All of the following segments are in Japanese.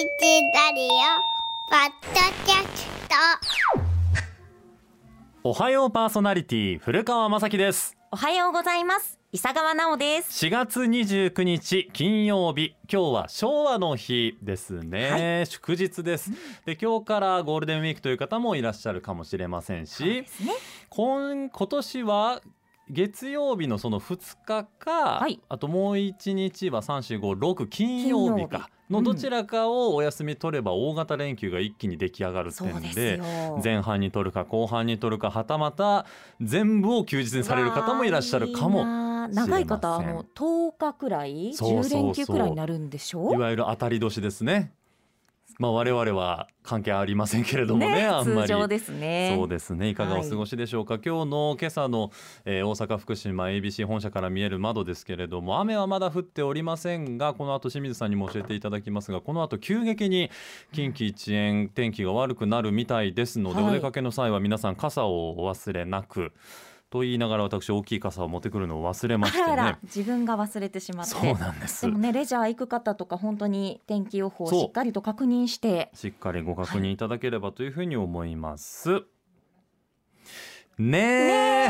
ラリオポッドキャスト。おはようパーソナリティ古川雅樹です。おはようございます。伊佐川直です。4月29日金曜日。今日は昭和の日ですね、祝日です。で今日からゴールデンウィークという方もいらっしゃるかもしれませんしね。今今年は月曜日のその2日か、はい。あともう1日は3456金曜日か。金曜日のどちらかをお休み取れば大型連休が一気に出来上がるそうです点でよ。前半に取るか後半に取るかはたまた全部を休日にされる方もいらっしゃるかも長い方あしれませんの10日くらいそうそうそう10連休くらいになるんでしょ？いわゆる当たり年ですね。まあ我々は関係ありませんけれどもねあんまり。通常ですね。そうですねいかがお過ごしでしょうか、今日の今朝の、えー大阪福島 ABC 本社から見える窓ですけれども雨はまだ降っておりませんがこの後清水さんにも教えていただきますがこの後急激に近畿一円天気が悪くなるみたいですので、はい。お出かけの際は皆さん傘をお忘れなくと言いながら私大きい傘を持ってくるのを忘れまあしてねらあら自分が忘れてしまって。そうなんですでもねレジャー行く方とか本当に天気予報をしっかりと確認して。しっかりご確認いただければというふうに思います。ねえ。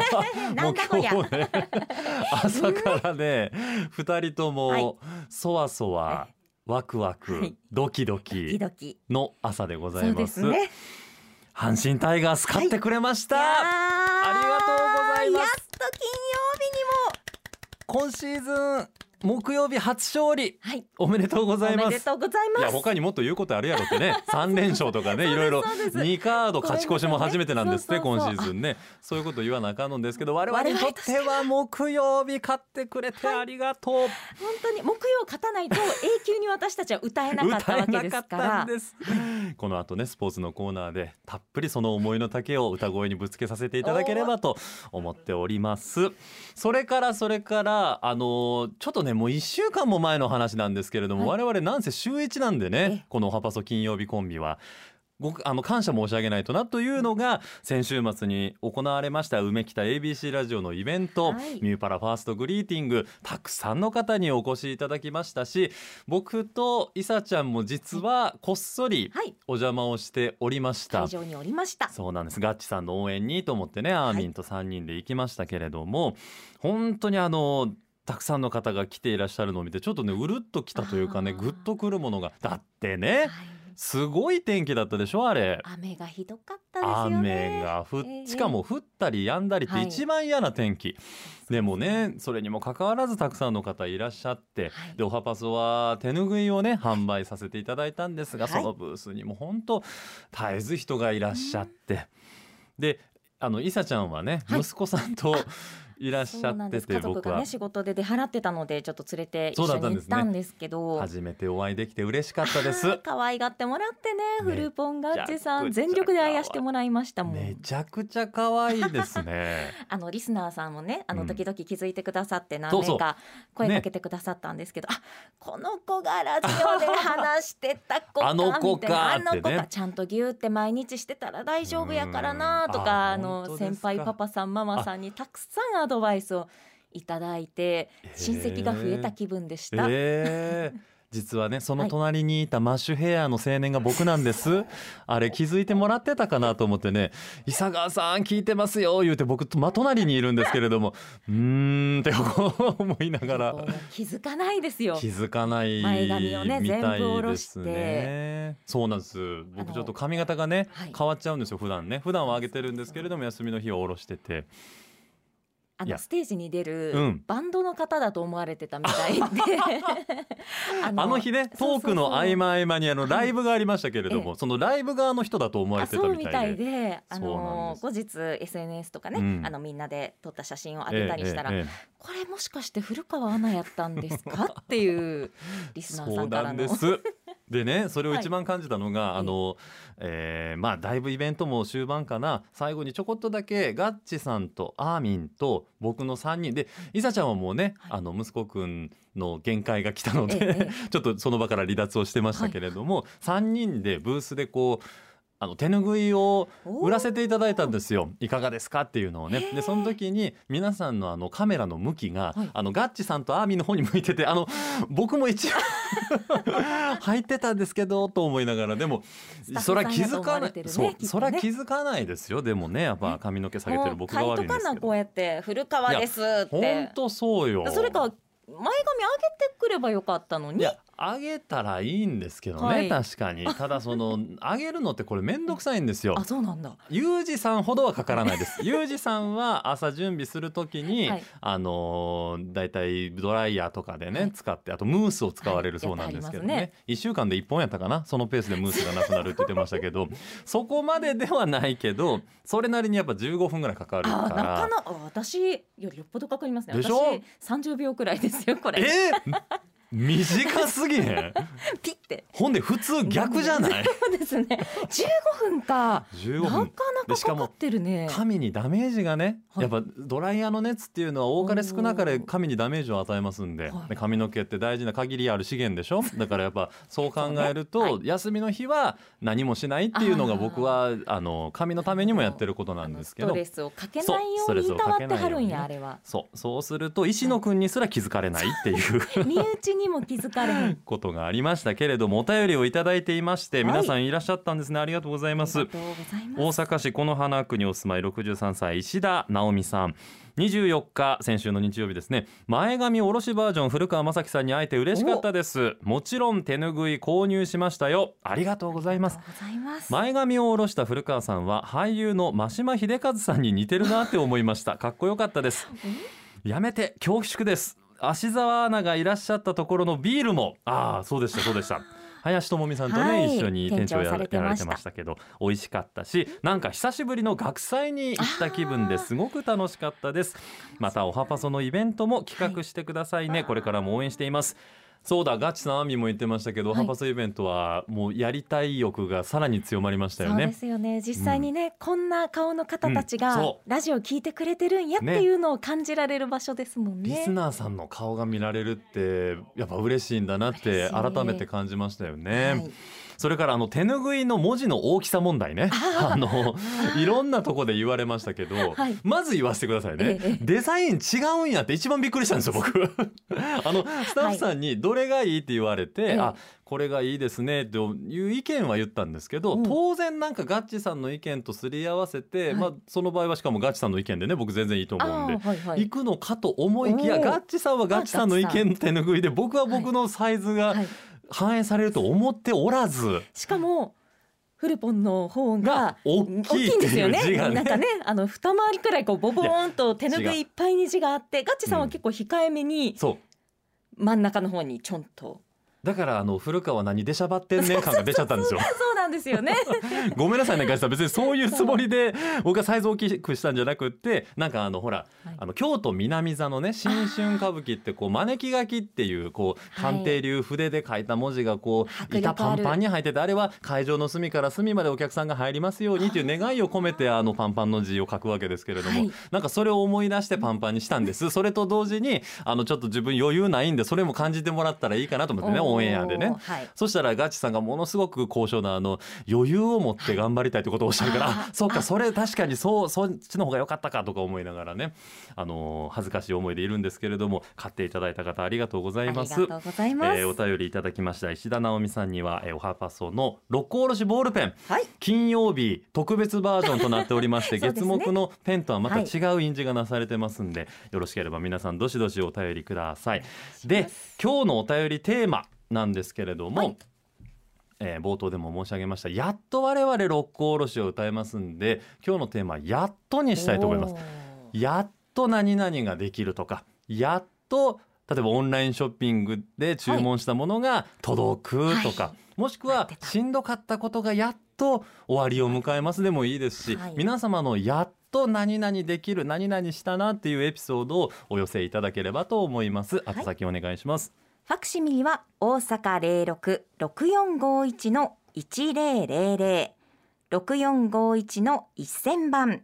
なんだこりゃもう今日ね、朝からね、二人とはいもそわそわ、ワクワク、はいドキドドキ。の朝でございそうま。ですすね。阪神タイガース勝ってくれました。あありがとうございます。やっと金今シーズン木曜日初勝利、曜日にも。おめでとうございま。はい。おめですとうございます。いや他にもっと言うことあるやろってね。3連勝とかねいろいろそうです。2カード勝ち越しも初めてなんですって今シーズンね。そういうこと言わなあかんのですけど我々にとっては木曜日勝ってくれてありがとう。本当に木曜勝たないと永久に私たちは歌えなかったわけですから。歌えなかったんです。この後ねスポーツのコーナーでたっぷりその思いの丈を歌声にぶつけさせていただければと思っております。それからそれからあのちょっとねもう1週間も前の話なんですけれども、我々なんせ週一なんでねえこの「おはパソ金曜日コンビは。ごあの感謝申し上げないとなというのが先週末に行われました梅北 ABC ラジオのイベント、はい。ミューパラファーストグリーティングたくさんの方にお越しいただきましたし僕といさちゃんも実はこっそりはい。お邪魔をしておりました、会場におりました。そうなんです。ガッチさんの応援にと思ってねアーミンと3人で行きましたけれども、本当にあのたくさんの方が来ていらっしゃるのを見てちょっとねうるっときたというかねぐっとくるものがだってねはい。すごい天気だったでしょあれ。雨がひどかったですよね。雨が降っええ。しかも降ったり止んだりってはい一番嫌な天気、でもねそれにもかかわらずたくさんの方いらっしゃって、はい。でオハパソは手ぬぐいをね販売させていただいたんですが、はい。そのブースにも本当絶えず人がいらっしゃって、であのいさちゃんはね、はい。息子さんと いらっしゃっててです家族がね仕事で出払ってたのでちょっと連れて一緒に行ったんですけど。初めてお会いできて嬉しかったです。可愛がってもらってねめフルポンガッチさん。全力であやしてもらいましたもん。めちゃくちゃ可愛いですね。あのリスナーさんもねあうん。の時々気づいてくださって何そうそう。名か声かけてくださったんですけど、あこの子がラジオで話してた子かあの子かあの子ってねか。ちゃんとギューって毎日してたら大丈夫やからなとうん。かあの先輩パパさんママさんにたくさんアドバイスをいただいて親戚が増えた気分でした。ええ実はねその隣にいたマッシュヘアの青年が僕なんです、あれ気づいてもらってたかなと思ってね「伊佐川さん聞いてますよ」言うて僕と真隣にいるんですけれども うーんって思いながら。気づかないですよ。気。づかない前髪をねみたい全部下ろですして。ねそうなんです。僕ちょっと髪型がね、はい。変わっちゃうんですよ普段ね。普段は上げてるんですけれども休みの日は下ろしててあのステージに出るうん。バンドの方だと思われてたみたいで。ああの日ねトークの合間合間にあのライブがありましたけれども、そのライブ側の人だと思われあそうてたみたいで。あの後日 SNS とかね、うん。あのみんなで撮った写真を上げたりしたら、ええええこれもしかして古川アナやったんですか？っていうリスナーさそうんからのなんです。でねそれをはい。一番感じたのが、あの、えーまあだいぶイベントも終盤かな。最後にちょこっとだけガッチさんとアーミンと僕の3人。でいさちゃんはもうね、はい。あの息子くんの限界が来たので、えええ ちょっとその場から離脱をしてましたけれども、3人でブースでこうあの手ぬぐいを売らせていただいたんですよ。いかがですかっていうのをね。でその時に皆さんのあのカメラの向きが、はい。あのガッチさんとアーミーの方に向いててあの 僕も一応 入ってたんですけどと思いながら。でもそらさんやと思気づかない、ねそうね。そら気づかないですよ。でもねやっぱ髪の毛下げてる僕が悪いんですけど。こうやって古川ですっ本て当そうよ。それか前髪上げてくればよかったのにいや上げたらいいんですけどね、はい。確かに。ただその 上げるのってこれめんどくさいんですよ。あそうなんだ。ユージさんほどはかからないです。ユージさんは朝準備するときに、はい。あのーだいたいドライヤーとかでね、はい。使ってあとムースを使われるそうなんですけどね,、はい。やっては1週間で1本やったかな？そのペースでムースがなくなるって言ってましたけど。そこまでではないけどそれなりにやっぱ15分ぐらいかかるから。かなあ私よりよっぽどかかりますね。でしょ？私30秒くらいですよこれ。え？ー短すぎへん？ピッて。ほんで普通逆じゃない？そうですね。15分か。15なかなかもかかかってるね。髪にダメージがね、はい。やっぱドライヤーの熱っていうのは多かれ少なかれ髪にダメージを与えますんで,、はい。で髪の毛って大事な限りある資源でしょ？だからやっぱそう考えると、は休みの日は何もしないっていうのが僕はあの髪のためにもやってることなんですけど。ストレスをかけないよそううにいたわってはるんやあれは。そうそうすると石野くんにすら気づかれないっていう。身内にも気づかれへん。ことがありましたけれどもお便りをいただいていましてはい。皆さんいらっしゃったんですね。ありがとうございます。大阪市此花区にお住まい63歳石田直美さん。24日先週の日曜日ですね。前髪おろしバージョン古川雅樹さんに会えて嬉しかったです。もちろん手ぬぐい購入しましたよ。ありがとうございます。前髪を下ろした古川さんは俳優の真島秀和さんに似てるなって思いました。かっこよかったです。やめて恐縮です芦沢アナがいらっしゃったところのビールも。ああそうでしたそうでした。林智美さんとね、はい。一緒に店長やられてましたけど美味しかったしなんか久しぶりの学祭に行った気分ですごく楽しかったです。またおはパソのイベントも企画してくださいね、これからも応援していますそうだガチさんアミも言ってましたけど、はい。おはパソイベントはもうやりたい欲がさらに強まりましたよそうでねすよね。実際にね、こんな顔の方たちがラジオ聞いてくれてるんやっていうのを感じられる場所ですもんね。リスナーさんの顔が見られるってやっぱ嬉しいんだなって改めて感じましたよね。はいそれからあの手ぬぐいの文字の大きさ問題ね。あのいろんなとこで言われましたけど、はい。まず言わせてくださいね。ええデザイン違うんやって一番びっくりしたんですよ僕。あのスタッフさんにどれがいいって言われて、ええ。あこれがいいですねという意見は言ったんですけど、うん。当然なんかガッチさんの意見とすり合わせて、はい。まあその場合はしかもガッチさんの意見でね僕全然いいと思うんではいはい。行くのかと思いきやガッチさんはガッチさんの意見の手ぬぐいで僕は僕のサイズがはい反映されると思っておらず。しかもフルポンの方がが大きいんですよね。ね。なんかね あの二回りくらいこうボボーンと手ぬぐいいっぱいに字があってガッチさんは結構控えめにそう。真ん中の方にちょんと。だからあの古川何出しゃばってんねん感が出ちゃったんですよなんですよね。ごめんなさいねガッチさん。別にそういうつもりで僕がサイズ大きくしたんじゃなくってなんかあのほらはい。あの京都南座のね新春歌舞伎ってこう招き書きっていうこうはい。鑑定流筆で書いた文字がこう板パンパンに入っててあれは会場の隅から隅までお客さんが入りますようにっていう願いを込めてあのパンパンの字を書くわけですけれども、はい。なんかそれを思い出してパンパンにしたんです。それと同時にあのちょっと自分余裕ないんでそれも感じてもらったらいいかなと思ってねオンエアでね。はい。そしたらガチさんがものすごく高尚なあの余裕を持って頑張りたいということをおっしゃるから、そうかそれ確かにそうそっちの方が良かったかとか思いながらねあの恥ずかしい思いでいるんですけれども買っていただいた方ありがとうございます。あり。がとうございます、えーお便りいただきました。石田直美さんには、えーおはパソの六甲おろしボールペン。はい。金曜日特別バージョンとなっておりまして、ね。月木のペンとはまた違う印字がなされてますんで、よろしければ皆さんどしどしお便りください。で今日のお便りテーマなんですけれども、はいえー冒頭でも申し上げましたやっと我々六甲おろしを歌えますんで今日のテーマ「やっと」にしたいと思います。やっと何々ができるとかやっと例えばオンラインショッピングで注文したものが届くとか、はいもしくはしんどかったことがやっと終わりを迎えますでもいいですし、はい皆様のやっと何々できる何々したなっていうエピソードをお寄せいただければと思います。あと先お願いします。ファクシミリは大阪零六六四五一の一零零零。六四五一の一千番。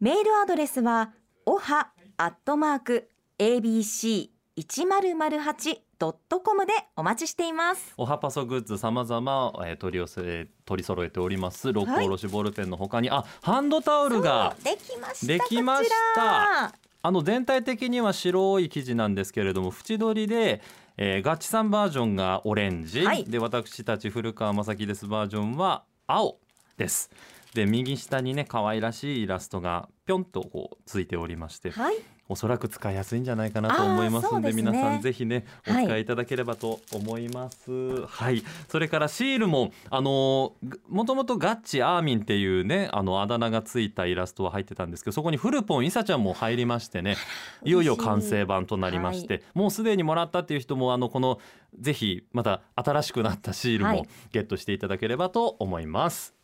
メールアドレスはおはアットマーク abc 一0 0 8ドットコムでお待ちしています。おはパソグッズさまざまえー取り寄せ取り揃えております。六甲おろしボールペンのほかに、あハンドタオルが。できました。できましたあの全体的には白い生地なんですけれども縁取りで、えーガッチさんバージョンがオレンジ、はい。で私たち古川正樹ですバージョンは青です。で右下にね可愛らしいイラストがぴょんとこうついておりまして。はいおそらく使いやすいんじゃないかなと思いますんでね。皆さんぜひねおはい使い。いただければと思います。はい、それからシールもあのぐもともとガッチアーミンっていうねあのあだ名がついたイラストは入ってたんですけどそこにフルポンイサちゃんも入りましてねいよいよ完成版となりまして、もうすでにもらったっていう人もあのこのぜひまた新しくなったシールもはい。ゲットしていただければと思います。